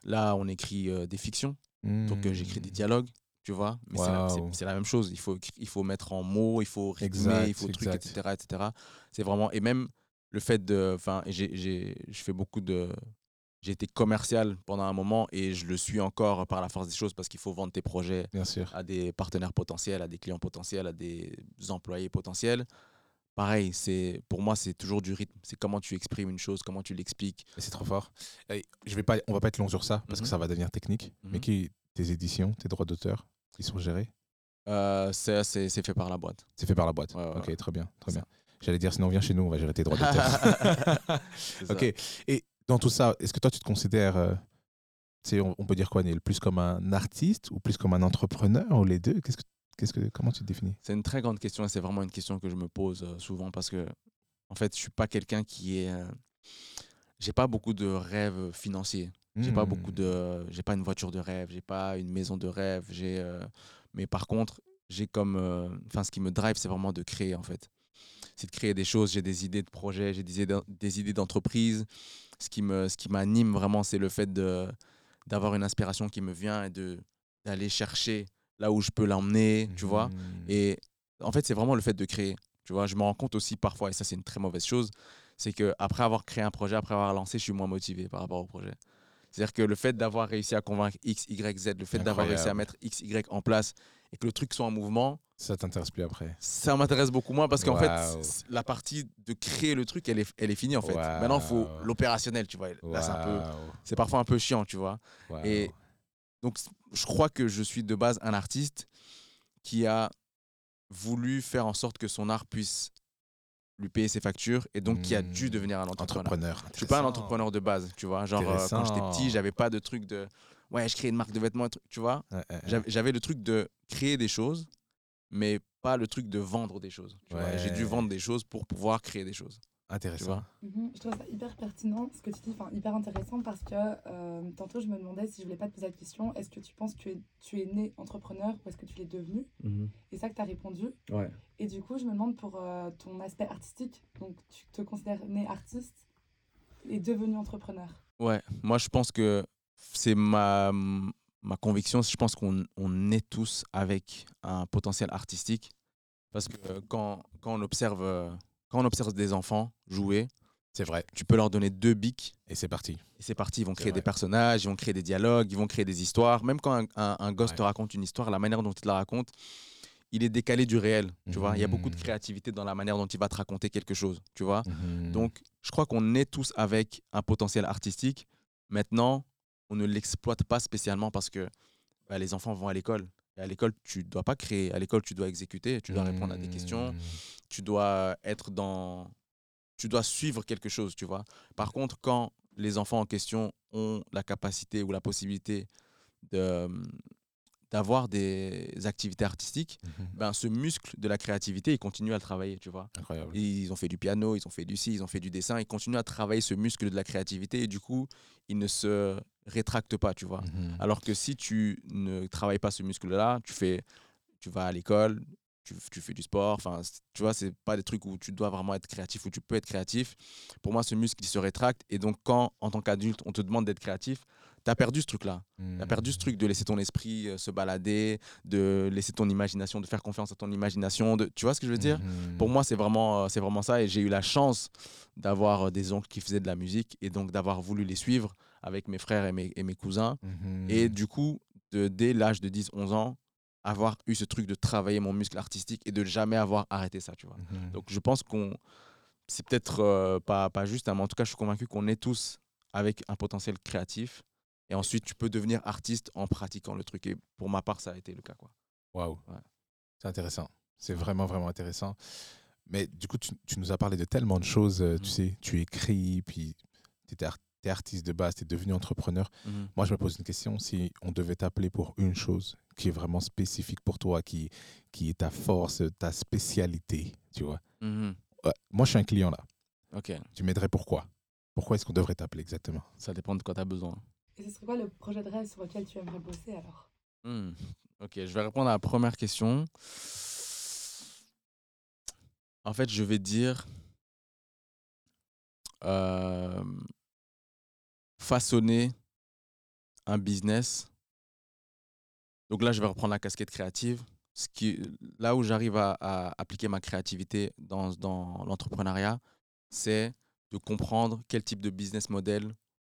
Là, on écrit euh, des fictions. Donc, euh, j'écris des dialogues, tu vois. Mais c'est la- même chose. Il faut, il faut mettre en mots, il faut rythmer, Exact, il faut truc, etc. etc. C'est vraiment. Et même le fait de. Enfin, je fais beaucoup de. J'ai été commercial pendant un moment et je le suis encore par la force des choses parce qu'il faut vendre tes projets Bien sûr. à des partenaires potentiels, à des clients potentiels, à des employés potentiels. Pareil, c'est pour moi c'est toujours du rythme. C'est comment tu exprimes une chose, comment tu l'expliques. C'est trop fort. Et je vais pas, on va pas être long sur ça parce que Mhm. ça va devenir technique. Mais Mhm. qui, tes éditions, tes droits d'auteur, ils sont gérés? Euh, c'est fait par la boîte. C'est fait par la boîte. Ouais, ouais, ok, ouais. très bien, très bien. J'allais dire sinon viens chez nous, on va gérer tes droits d'auteur. *laughs* *laughs* Ok. Et dans tout ça, est-ce que toi tu te considères, euh, on, on peut dire quoi, Neil Plus comme un artiste ou plus comme un entrepreneur ou les deux? Qu'est-ce que, qu'est-ce que, comment tu te définis? C'est une très grande question et c'est vraiment une question que je me pose euh, souvent parce que, en fait, je suis pas quelqu'un qui est. euh, j'ai pas beaucoup de rêves financiers. J'ai pas Hmm. beaucoup de. J'ai pas une voiture de rêve, j'ai pas une maison de rêve. J'ai. euh, mais par contre, j'ai comme. euh, Enfin, ce qui me drive, c'est vraiment de créer en fait. C'est de créer des choses. J'ai des idées de projets, j'ai des idées, des idées d'entreprise. Ce qui me, ce qui m'anime vraiment, c'est le fait de d'avoir une inspiration qui me vient et de d'aller chercher là où je peux l'emmener, tu vois. Mhm. Et en fait, c'est vraiment le fait de créer. Tu vois, je me rends compte aussi parfois, et ça c'est une très mauvaise chose, c'est que après avoir créé un projet, après avoir lancé, je suis moins motivé par rapport au projet. C'est-à-dire que le fait d'avoir réussi à convaincre X, Y, Z, le fait d'avoir réussi à mettre X, Y en place et que le truc soit en mouvement, Ça t'intéresse plus après ça m'intéresse beaucoup moins parce qu'en fait, la partie de créer le truc, elle est, elle est finie en fait. Maintenant, il faut l'opérationnel, tu vois. Là, c'est un peu, Waouh, c'est parfois un peu chiant, tu vois. Et donc, je crois que je suis de base un artiste qui a voulu faire en sorte que son art puisse lui payer ses factures et donc qui a dû Hmm. devenir un entrepreneur. entrepreneur. Je suis pas un entrepreneur de base, tu vois. Genre, euh, quand j'étais petit, j'avais pas de truc de ouais, je crée une marque de vêtements, tu vois. Ouais, ouais, ouais. J'avais le truc de créer des choses, mais pas le truc de vendre des choses. J'ai dû vendre des choses pour pouvoir créer des choses. Intéressant. Mhm. Je trouve ça hyper pertinent ce que tu dis, enfin hyper intéressant parce que euh, tantôt je me demandais si je voulais pas te poser la question, est-ce que tu penses que tu es, tu es né entrepreneur ou est-ce que tu l'es devenu Et ça que tu as répondu. Ouais. Et du coup, je me demande pour euh, ton aspect artistique, donc tu te considères né artiste et devenu entrepreneur? Ouais, moi je pense que c'est ma, ma conviction. Je pense qu'on on est tous avec un potentiel artistique. Parce que euh, quand, quand, on observe, euh, quand on observe des enfants jouer, C'est vrai. tu peux leur donner deux bics Et c'est parti. et c'est parti. Ils vont créer vrai. des personnages, ils vont créer des dialogues, ils vont créer des histoires. Même quand un, un, un gosse Ouais. te raconte une histoire, la manière dont il te la raconte, il est décalé du réel. Tu vois, il y a beaucoup de Mhm. créativité dans la manière dont il va te raconter quelque chose. Tu vois. Mhm. Donc, je crois qu'on est tous avec un potentiel artistique. Maintenant, on ne l'exploite pas spécialement parce que bah, les enfants vont à l'école. À l'école, tu dois pas créer. À l'école, tu dois exécuter. Tu dois répondre à des questions. Mhm. Tu dois être dans. Tu dois suivre quelque chose, tu vois. Par contre, quand les enfants en question ont la capacité ou la possibilité de d'avoir des activités artistiques, Mhm. ben ce muscle de la créativité, ils continuent à le travailler, tu vois. Incroyable. Ils ont fait du piano, ils ont fait du ci, ils ont fait du dessin, ils continuent à travailler ce muscle de la créativité et du coup, ils ne se rétractent pas, tu vois. Mhm. Alors que si tu ne travailles pas ce muscle-là, tu fais, tu vas à l'école, tu, tu fais du sport, enfin, tu vois, c'est pas des trucs où tu dois vraiment être créatif, où tu peux être créatif. Pour moi, ce muscle, il se rétracte et donc quand, en tant qu'adulte, on te demande d'être créatif, tu as perdu ce truc-là. Tu as perdu ce truc de laisser ton esprit euh, se balader, de laisser ton imagination, de faire confiance à ton imagination, de, tu vois ce que je veux dire? Mhm. pour moi, c'est vraiment, euh, c'est vraiment ça. Et j'ai eu la chance d'avoir euh, des oncles qui faisaient de la musique et donc d'avoir voulu les suivre avec mes frères et mes, et mes cousins. Mhm. Et du coup, de, dès l'âge de 10-11 ans, avoir eu ce truc de travailler mon muscle artistique et de jamais avoir arrêté ça, tu vois. Donc je pense qu'on. C'est peut-être euh, pas, pas juste, hein, mais en tout cas, je suis convaincu qu'on est tous avec un potentiel créatif. Et ensuite, tu peux devenir artiste en pratiquant le truc. Et pour ma part, ça a été le cas. Waouh. Ouais. C'est intéressant. C'est vraiment, vraiment intéressant. Mais du coup, tu, tu nous as parlé de tellement de choses. euh, Tu Mhm. sais, tu écris, puis tu étais tu es artiste de base, tu es devenu entrepreneur. Mhm. Moi, je me pose une question. Si on devait t'appeler pour une chose qui est vraiment spécifique pour toi, qui, qui est ta force, ta spécialité, tu vois. Mhm. Ouais, moi, je suis un client là. Ok, Tu m'aiderais pourquoi? Pourquoi est-ce qu'on devrait t'appeler exactement? Ça dépend de quoi tu as besoin. Et ce serait quoi le projet de rêve sur lequel tu aimerais bosser alors? Hmm. Ok, je vais répondre à la première question. En fait, je vais dire euh, façonner un business. Donc là, je vais reprendre la casquette créative. Là où j'arrive à, appliquer ma créativité dans l'entrepreneuriat, c'est de comprendre quel type de business model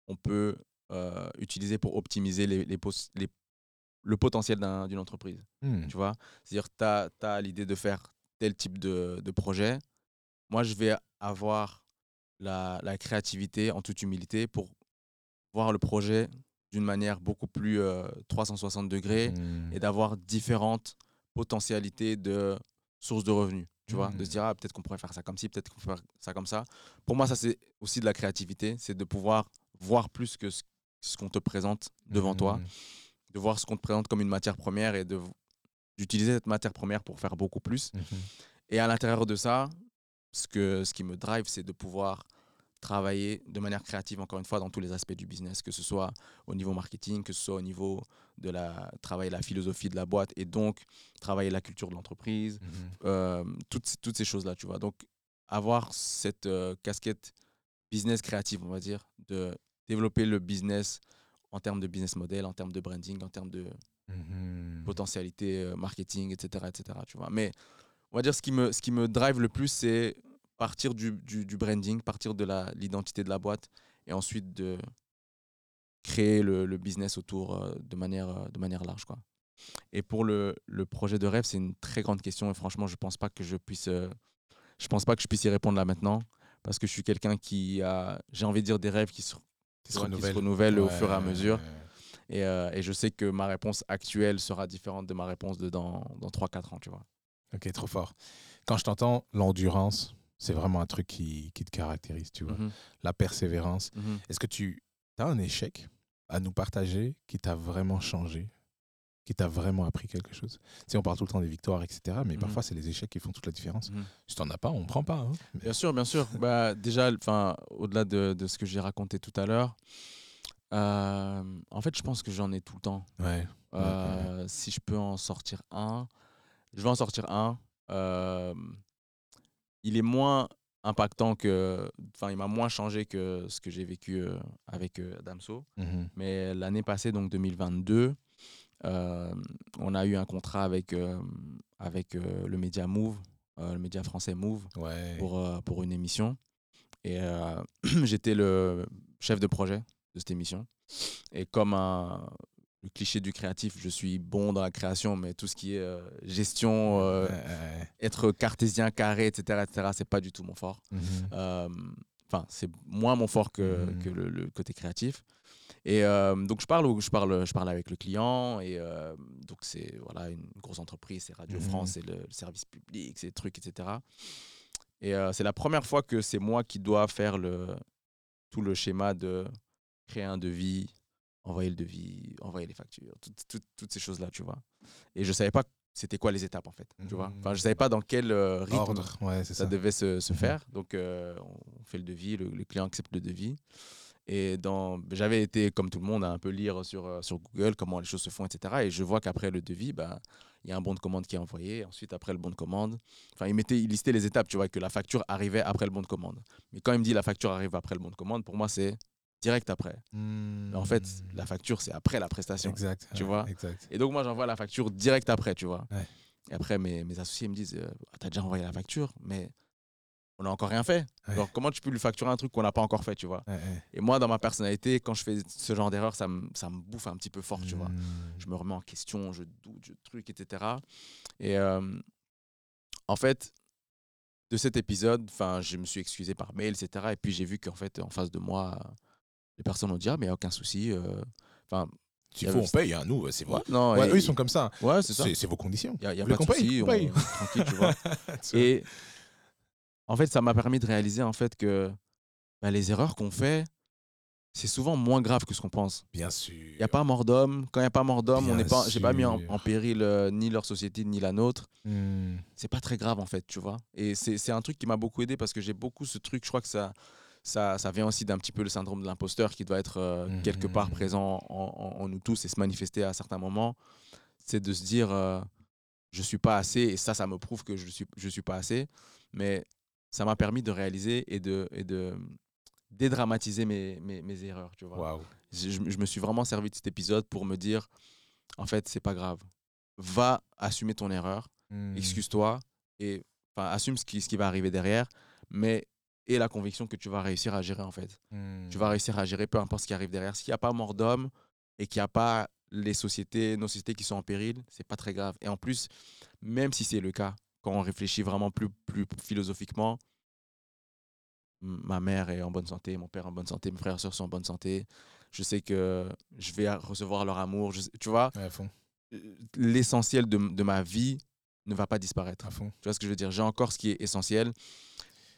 on peut euh, utiliser pour optimiser les, les, les- le potentiel d'un- d'une entreprise. Hmm. Tu vois? C'est-à-dire, tu as, l'idée de faire tel type de, de projet. Moi, je vais avoir la, la créativité, en toute humilité, pour voir le projet d'une manière beaucoup plus euh, 360 degrés Hmm. et d'avoir différentes potentialités de sources de revenus. Tu vois, de se dire, ah, peut-être qu'on pourrait faire ça comme ci, peut-être qu'on peut faire ça comme ça. Pour moi, ça, c'est aussi de la créativité. C'est de pouvoir voir plus que ce, ce qu'on te présente devant toi, Hmm. de voir ce qu'on te présente comme une matière première et d'utiliser cette matière première pour faire beaucoup plus. Mhm. Et à l'intérieur de ça, ce, que, ce qui me drive, c'est de pouvoir travailler de manière créative, encore une fois, dans tous les aspects du business, que ce soit au niveau marketing, que ce soit au niveau de la travailler la philosophie de la boîte et donc travailler la culture de l'entreprise, Mhm. euh, toutes, ces- toutes ces choses-là, tu vois. Donc, avoir cette euh, casquette business créative, on va dire, de développer le business en termes de business model, en termes de branding, en termes de Mhm. potentialité euh, marketing, etc., etc., tu vois. Mais on va dire ce qui me, ce qui me drive le plus, c'est partir du, du, du branding, partir de la- l'identité de la boîte et ensuite de créer le, le business autour euh, de, manière, euh, de manière large, quoi. Et pour le, le projet de rêve, c'est une très grande question et franchement, je pense pas que je puisse, euh, je pense pas que je puisse y répondre là maintenant parce que je suis quelqu'un qui a, j'ai envie de dire des rêves qui Qui se renouvellent au fur et à Ouais. mesure. et, euh, et je sais que ma réponse actuelle sera différente de ma réponse de dans, dans 3-4 ans, tu vois. Ok, trop fort. Quand je t'entends, l'endurance, c'est vraiment un truc qui, qui te caractérise, tu vois. Mhm, La persévérance. mhm. Est-ce que tu as un échec à nous partager qui t'a vraiment changé, qui t'a vraiment appris quelque chose Tu sais, on parle tout le temps des victoires, etc. Mais Mhm. parfois, c'est les échecs qui font toute la différence. Mhm. Si t'en as pas, on prend pas. hein. Mais- Bien sûr, bien sûr. *laughs* bah, déjà, au-delà de, de ce que j'ai raconté tout à l'heure, euh, en fait, je pense que j'en ai tout le temps. Ouais. Euh, Si je peux en sortir un, je vais en sortir un. Euh, il est moins impactant que. Enfin, il m'a moins changé que ce que j'ai vécu avec Damso. Mhm. Mais l'année passée, donc 2022, euh, on a eu un contrat avec, euh, avec euh, le média Move, euh, le média français Move, Ouais. pour, euh, pour une émission. Et euh, *clears throat* j'étais le chef de projet de cette émission. Et comme un, le cliché du créatif, je suis bon dans la création, mais tout ce qui est euh, gestion, euh, Ouais, ouais, être cartésien, carré, etc., etc., c'est pas du tout mon fort. Euh, Enfin, c'est moins mon fort que, Mhm. que le, le côté créatif. Et euh, donc, je parle, je, parle, je parle avec le client. Et euh, donc, c'est voilà, une grosse entreprise, c'est Radio Mhm. France, c'est le, le service public, c'est trucs, etc. Et euh, c'est la première fois que c'est moi qui dois faire le, tout le schéma de créer un devis, envoyer le devis, envoyer les factures, toutes, ces choses-là, tu vois. Et je savais pas c'était quoi les étapes, en fait, tu vois. Enfin, je savais pas dans quel rythme Ordre, ouais, ça ça. devait se, se Mhm. faire. Donc, on fait le devis, le, le client accepte le devis. Et dans, j'avais été, comme tout le monde, à un peu lire sur, euh, sur Google comment les choses se font, etc. Et je vois qu'après le devis, bah, il y a un bon de commande qui est envoyé. Ensuite, après le bon de commande, enfin, il, mettait, il listait les étapes, tu vois, que la facture arrivait après le bon de commande. Mais quand il me dit la facture arrive après le bon de commande, pour moi, c'est direct après. Mais en fait, la facture, c'est après la prestation. Exact. tu ouais, vois. Exact. Et donc, moi, j'envoie la facture direct après, tu vois. Ouais. Et après, mes, mes associés me disent euh, T'as déjà envoyé la facture, mais on n'a encore rien fait. Ouais. Alors, comment tu peux lui facturer un truc qu'on n'a pas encore fait, tu vois? Ouais, ouais. Et moi, dans ma personnalité, quand je fais ce genre d'erreur, ça me, ça me bouffe un petit peu fort, tu vois. Mhm. Je me remets en question, je doute, je truc, etc. Et euh, en fait, de cet épisode, enfin, je me suis excusé par mail, etc. Et puis, j'ai vu qu'en fait, en face de moi, les personnes ont dit Ah, mais il n'y a aucun souci. euh, Enfin, S'il Il y faut, on paye, hein, nous, c'est vrai. non, Ouais, et- eux, ils sont comme ça. Ouais, c'est ça. C'est vos conditions. Il n'y a, y a pas de souci, On on, tranquille, tu vois. *laughs* Et en fait, ça m'a permis de réaliser en fait que bah, les erreurs qu'on fait, c'est souvent moins grave que ce qu'on pense. Bien sûr. Il n'y a pas mort d'homme. Quand il n'y a pas mort d'homme, on n'est pas, j'ai pas mis en, péril euh, ni leur société ni la nôtre. Hmm. C'est pas très grave en fait, tu vois. Et c'est un truc qui m'a beaucoup aidé parce que j'ai beaucoup ce truc. Je crois que ça, ça, ça vient aussi d'un petit peu le syndrome de l'imposteur qui doit être euh, quelque part Mhm. présent en, en- en nous tous et se manifester à certains moments. C'est de se dire, euh, je suis pas assez et ça, ça me prouve que je suis, je suis pas assez. Mais ça m'a permis de réaliser et de, et de dédramatiser mes, mes, mes erreurs, tu vois. Waouh. Je, je me suis vraiment servi de cet épisode pour me dire, en fait, c'est pas grave. Va assumer ton erreur, Hmm. excuse-toi et assume ce qui, ce qui va arriver derrière, mais et la conviction que tu vas réussir à gérer en fait. Tu vas réussir à gérer peu importe ce qui arrive derrière. S'il n'y a pas mort d'homme et qu'il n'y a pas les sociétés, nos sociétés qui sont en péril, c'est pas très grave. Et en plus, même si c'est le cas, quand on réfléchit vraiment plus, plus philosophiquement, ma mère est en bonne santé, mon père est en bonne santé, mes frères et sœurs sont en bonne santé. Je sais que je vais recevoir leur amour. je sais- tu vois, Ouais, fond. l'essentiel de, de ma vie ne va pas disparaître. À fond. Tu vois ce que je veux dire? J'ai encore ce qui est essentiel.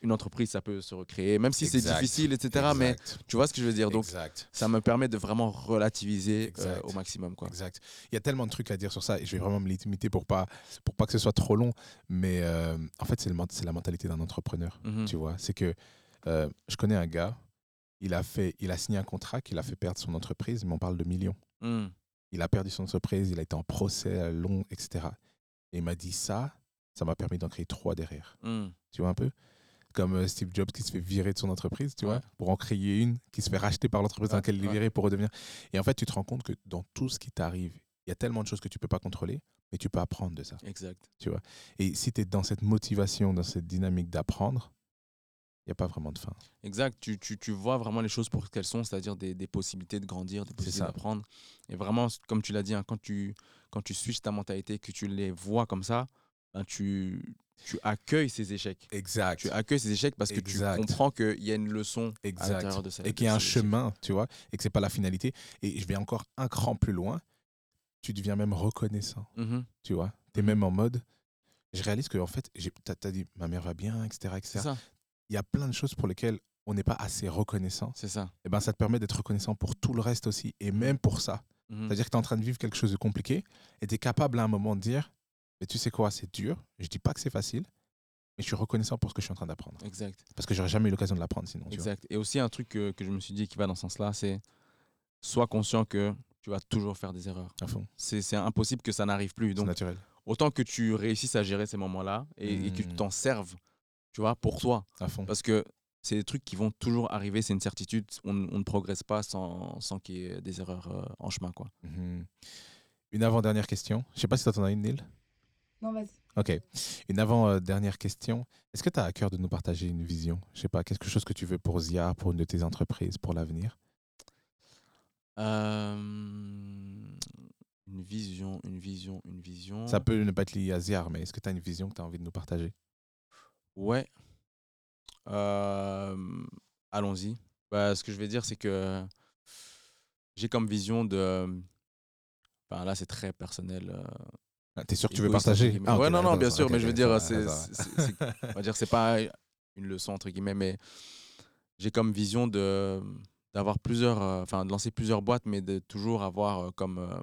Une entreprise, ça peut se recréer, même si c'est difficile, etc. Mais tu vois ce que je veux dire Donc, exact. ça me permet de vraiment relativiser euh, au maximum. Quoi. Exact. Il y a tellement de trucs à dire sur ça et je vais vraiment me limiter pour pas pour pas que ce soit trop long. Mais euh, en fait, c'est la mentalité d'un entrepreneur. Mhm. Tu vois, c'est que euh, je connais un gars. Il a fait, il a signé un contrat qui l'a fait perdre son entreprise, mais on parle de millions. Mm. Il a perdu son entreprise, il a été en procès long, etc. Et il m'a dit ça, ça m'a permis d'en créer trois derrière. Mm. Tu vois un peu? Comme euh, Steve Jobs qui se fait virer de son entreprise, tu Ouais. vois, pour en créer une qui se fait racheter par l'entreprise dans laquelle il est viré pour redevenir. Et en fait, tu te rends compte que dans tout ce qui t'arrive, il y a tellement de choses que tu peux pas contrôler, mais tu peux apprendre de ça. Exact. Et si tu es dans cette motivation, dans cette dynamique d'apprendre, il n'y a pas vraiment de fin. Exact. Tu, tu, tu vois vraiment les choses pour ce qu'elles sont, c'est-à-dire des, des possibilités de grandir, des possibilités d'apprendre. Et vraiment, comme tu l'as dit, hein, quand, tu, quand tu switches ta mentalité, que tu les vois comme ça, ben, tu, tu accueilles ces échecs. Exact. Tu accueilles ces échecs parce que Exact. tu comprends qu'il y a une leçon à Exact. l'intérieur de ça. Et qu'il y a un chemin, tu vois, et que c'est pas la finalité. Et je vais encore un cran plus loin. Tu deviens même reconnaissant, Mhm. tu vois. Tu es Mhm. même en mode. Je réalise que, en fait, tu as, dit ma mère va bien, etc. C'est etc. ça. Il y a plein de choses pour lesquelles on n'est pas assez reconnaissant. C'est ça. Et ben, ça te permet d'être reconnaissant pour tout le reste aussi, et même pour ça. Mhm. C'est-à-dire que tu es en train de vivre quelque chose de compliqué, et tu es capable à un moment de dire Mais tu sais quoi, c'est dur. Je dis pas que c'est facile, mais je suis reconnaissant pour ce que je suis en train d'apprendre. Exact. Parce que j'aurais jamais eu l'occasion de l'apprendre sinon. Exact. Et aussi un truc que, que je me suis dit qui va dans ce sens-là, c'est sois conscient que tu vas toujours faire des erreurs. À fond. C'est impossible que ça n'arrive plus. C'est Donc naturel. autant que tu réussisses à gérer ces moments-là et, et que tu Mm. t'en serves, tu vois, pour toi. À fond. Parce que c'est des trucs qui vont toujours arriver, c'est une certitude. On, on ne progresse pas sans, sans qu'il y ait des erreurs euh, en chemin. Quoi. Mhm. Une avant-dernière question. Je sais pas si tu en as une, Neil. Non, vas-y. Ok. Une avant-dernière question. Est-ce que tu as à cœur de nous partager une vision? Je sais pas, quelque chose que tu veux pour Zia, pour une de tes entreprises, pour l'avenir? Euh, une vision, une vision, une vision. Ça peut ne pas être lié à Zia, mais est-ce que tu as une vision que tu as envie de nous partager? Ouais. Euh, Allons-y. Bah, ce que je vais dire, c'est que j'ai comme vision de. Enfin, là, c'est très personnel. Ah, T'es sûr que tu veux partager. Ah, Ouais, non, non, bien sûr, mais je veux dire, c'est, on va dire, c'est pas une leçon entre guillemets, mais j'ai comme vision de d'avoir plusieurs, euh, enfin, de lancer plusieurs boîtes, mais de toujours avoir euh, comme, euh,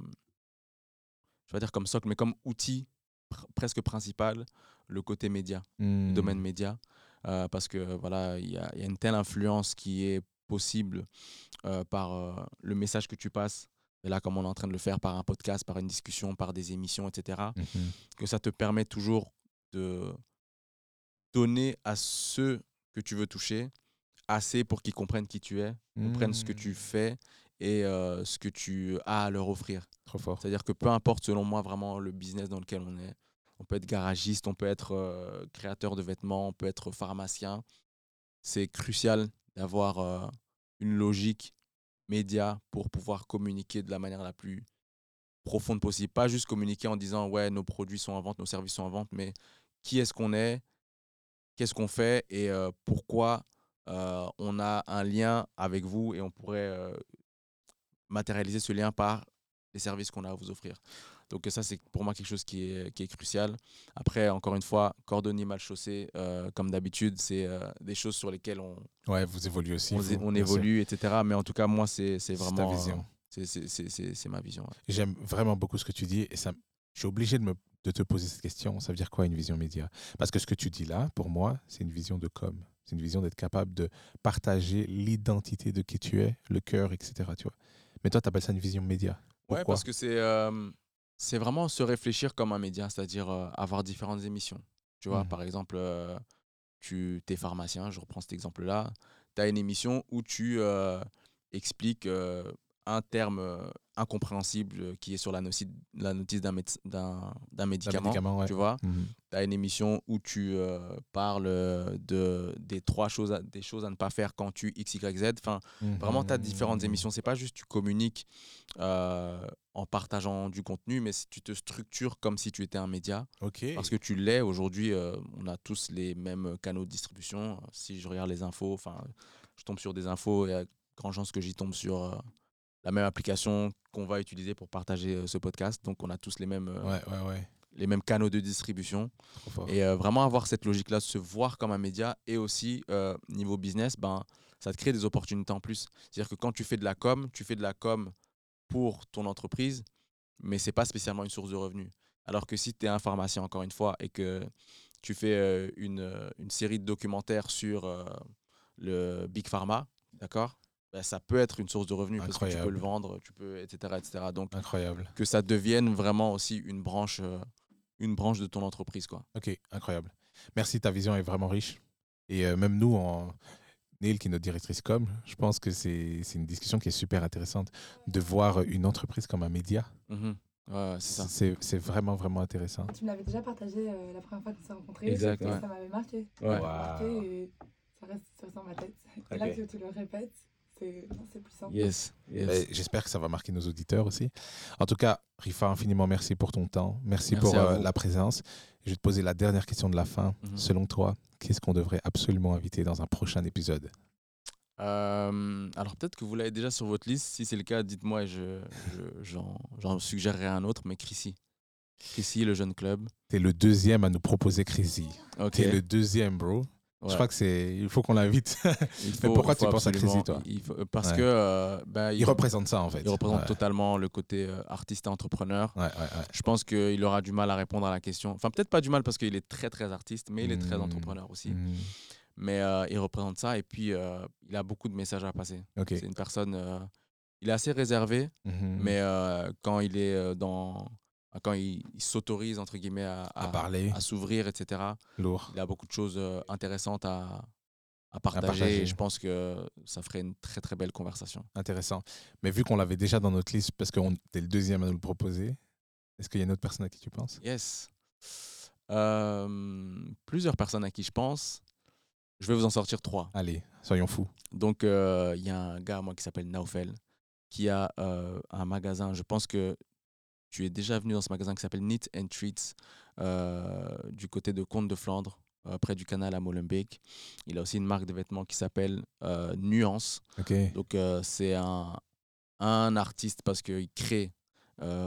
je vais dire comme socle, mais comme outil pr- presque principal le côté média le Hmm. domaine média euh, parce que voilà il y a, il y a une telle influence qui est possible euh, par euh, le message que tu passes et là comme on est en train de le faire par un podcast par une discussion par des émissions etc Mhm. que ça te permet toujours de donner à ceux que tu veux toucher assez pour qu'ils comprennent qui tu es comprennent ce que tu Hmm. fais et euh, ce que tu as à leur offrir Trop fort. c'est-à-dire que peu importe, selon moi, vraiment le business dans lequel on est, on peut être garagiste, on peut être euh, créateur de vêtements, on peut être pharmacien. C'est crucial d'avoir euh, une logique média pour pouvoir communiquer de la manière la plus profonde possible. Pas juste communiquer en disant ouais, nos produits sont en vente, nos services sont en vente, mais qui est-ce qu'on est, qu'est-ce qu'on fait et euh, pourquoi euh, on a un lien avec vous et on pourrait euh, matérialiser ce lien par les services qu'on a à vous offrir. Donc ça, c'est pour moi quelque chose qui est, qui est crucial. Après, encore une fois, cordonnier mal chaussé, euh, comme d'habitude, c'est euh, des choses sur lesquelles on, ouais, vous évoluez aussi. on, vous, on bien sûr. évolue, etc. Mais en tout cas, moi, c'est c'est C'est ta vraiment... vision. euh, c'est- ma vision. ouais. J'aime vraiment beaucoup ce que tu dis et ça, je suis obligé de, me, de te poser cette question. Ça veut dire quoi une vision média? Parce que ce que tu dis là, pour moi, c'est une vision de com. C'est une vision d'être capable de partager l'identité de qui tu es, le cœur, etc. Tu vois. Mais toi, tu appelles ça une vision média. Ouais, Pourquoi? parce que c'est euh, c'est vraiment se réfléchir comme un média, c'est-à-dire euh, avoir différentes émissions. Tu vois, Mhm. par exemple, euh, tu es pharmacien, je reprends cet exemple-là. Tu as une émission où tu euh, expliques un terme euh, incompréhensible euh, qui est sur la, noci- la notice d'un d'un d'un Un médicament. médicament, ouais. Tu vois, Mhm. tu as une émission où tu euh, parles de, des trois choses, à, des choses à ne pas faire quand tu X, Y, Z. Enfin, Vraiment, tu as différentes Mhm. émissions. C'est pas juste tu communiques euh, en partageant du contenu, mais si tu te structures comme si tu étais un média. Parce que tu l'es. Aujourd'hui, euh, on a tous les mêmes canaux de distribution. Si je regarde les infos, enfin, je tombe sur des infos et il y a grand chance que j'y tombe sur la même application qu'on va utiliser pour partager ce podcast. Donc, on a tous les mêmes, Ouais, ouais, ouais. les mêmes canaux de distribution. Et vraiment avoir cette logique-là, se voir comme un média et aussi, niveau business, ben, ça te crée des opportunités en plus. C'est-à-dire que quand tu fais de la com, tu fais de la com pour ton entreprise, mais c'est pas spécialement une source de revenus. Alors que si tu es un pharmacien, encore une fois, et que tu fais une, une série de documentaires sur le Big Pharma, d'accord? Ben, ça peut être une source de revenus parce que tu peux le vendre, tu peux, etc., etc. Donc, Incroyable. que ça devienne vraiment aussi une branche, euh, une branche de ton entreprise. Quoi. Ok, incroyable. Merci, ta vision est vraiment riche. Et euh, même nous, en Neil, qui est notre directrice com, je pense que c'est c'est une discussion qui est super intéressante de voir une entreprise comme un média. Ouais, c'est vraiment, vraiment intéressant. Tu me l'avais déjà partagé euh, la première fois qu'on s'est rencontrés. Exact, ouais. Ça m'avait marqué. Ouais. Ça m'avait marqué et ça reste, ça reste dans ma tête. Et là que tu le répètes, c'est c'est puissant. Yes. yes. Ben, J'espère que ça va marquer nos auditeurs aussi. En tout cas, Rifa, infiniment merci pour ton temps. Merci, Merci pour euh, la présence. Je vais te poser la dernière question de la fin. Mhm. Selon toi, qu'est-ce qu'on devrait absolument inviter dans un prochain épisode? Euh, alors peut-être que vous l'avez déjà sur votre liste. Si c'est le cas, dites-moi et je, je- j'en, suggérerai un autre. Mais Chrissy. Chrissy, le jeune club. T'es le deuxième à nous proposer Crazy. Ok. T'es le deuxième, bro. Ouais. Je crois que c'est. Il faut qu'on l'invite. *laughs* Mais pourquoi tu penses à Chrissy, toi il faut- Parce Ouais. que euh, bah, Il représente ça, en fait. il représente Ouais. totalement le côté euh, artiste et entrepreneur. Je pense qu'il aura du mal à répondre à la question. Enfin, peut-être pas du mal parce qu'il est très très artiste, mais il est très Mm. entrepreneur aussi. Mm. Mais euh, il représente ça et puis il a beaucoup de messages à passer. C'est une personne. il est assez réservé, Mhm. mais quand il est dans. Quand il, il s'autorise, entre guillemets, à, à à- parler, à s'ouvrir, etc., lourd. il a beaucoup de choses euh, intéressantes à, à partager, partager. et je pense que ça ferait une très très belle conversation. Intéressant. Mais vu qu'on l'avait déjà dans notre liste, parce que t'es le deuxième à nous le proposer, est-ce qu'il y a une autre personne à qui tu penses? Yes. Euh, plusieurs personnes à qui je pense. Je vais vous en sortir trois. Allez, soyons fous. Donc, euh, il y a un gars, moi, qui s'appelle Naufel, qui a euh, un magasin. Je pense que tu es déjà venu dans ce magasin qui s'appelle Knit and Treats, euh, du côté de Comte de Flandre, euh, près du canal à Molenbeek. Il a aussi une marque de vêtements qui s'appelle euh, Nuance. Donc, c'est un, un artiste parce qu'il crée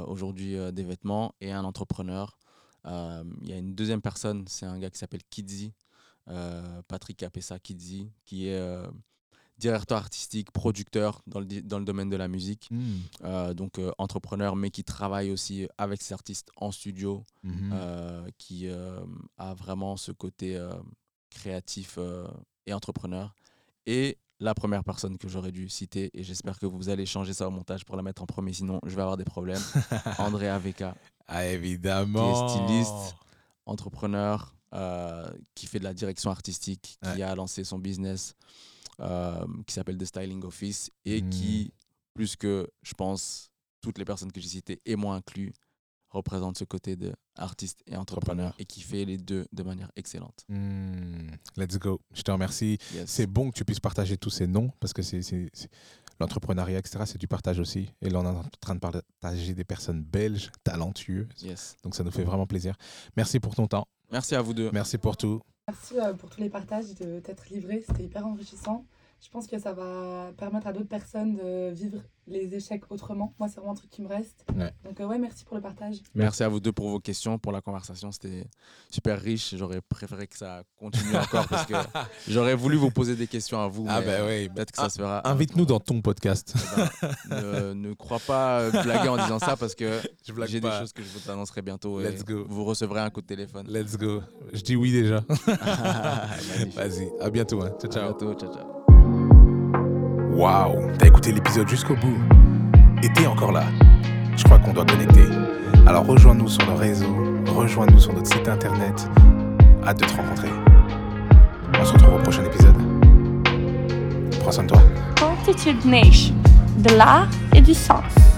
aujourd'hui des vêtements et un entrepreneur. Il y a une deuxième personne, c'est un gars qui s'appelle Kidzi, Patrick Apessa Kidzi, qui est directeur artistique, producteur dans le, dans le domaine de la musique. Mm. Euh, donc, euh, entrepreneur, mais qui travaille aussi avec ses artistes en studio, Mhm. euh, qui euh, a vraiment ce côté euh, créatif euh, et entrepreneur. Et la première personne que j'aurais dû citer, et j'espère que vous allez changer ça au montage pour la mettre en premier, sinon je vais avoir des problèmes. *laughs* André Aveka, ah, évidemment. Qui est styliste. entrepreneur, euh, qui fait de la direction artistique, qui Ouais. a lancé son business euh, qui s'appelle The Styling Office et Mm. qui, plus que je pense, toutes les personnes que j'ai citées, et moi inclus, représente ce côté de artiste et entrepreneur Entrepreneur. et qui fait les deux de manière excellente. Mm. Let's go. Je te remercie. Yes. C'est bon que tu puisses partager tous ces noms parce que c'est l'entrepreneuriat, etc., c'est du partage aussi. Et là, on est en train de partager des personnes belges, talentueuses. Yes. Donc, ça nous fait vraiment plaisir. Merci pour ton temps. Merci à vous deux. Merci pour tout. Merci euh, pour tous les partages, de t'être livré. C'était hyper enrichissant. Je pense que ça va permettre à d'autres personnes de vivre les échecs autrement. Moi, c'est vraiment un truc qui me reste. Donc, euh, ouais, merci pour le partage. Merci à vous deux pour vos questions, pour la conversation. C'était super riche. J'aurais préféré que ça continue encore parce que *laughs* j'aurais voulu vous poser des questions à vous. Ah, ben oui. Peut-être que ça se fera. Invite-nous dans ton podcast. Eh ben, ne, crois pas blaguer en disant ça parce que *laughs* j'ai des choses que je vous annoncerai bientôt. Let's go. Vous recevrez un coup de téléphone. Let's go. Je dis oui déjà. *laughs* Vas-y. À bientôt. Hein. Ciao, ciao. À bientôt. Ciao, ciao. Waouh, t'as écouté l'épisode jusqu'au bout? Et t'es encore là. Je crois qu'on doit connecter. Alors rejoins-nous sur nos réseaux, rejoins-nous sur notre site internet. Hâte de te rencontrer. On se retrouve au prochain épisode. Prends soin de toi. Nation, de l'art et du sens.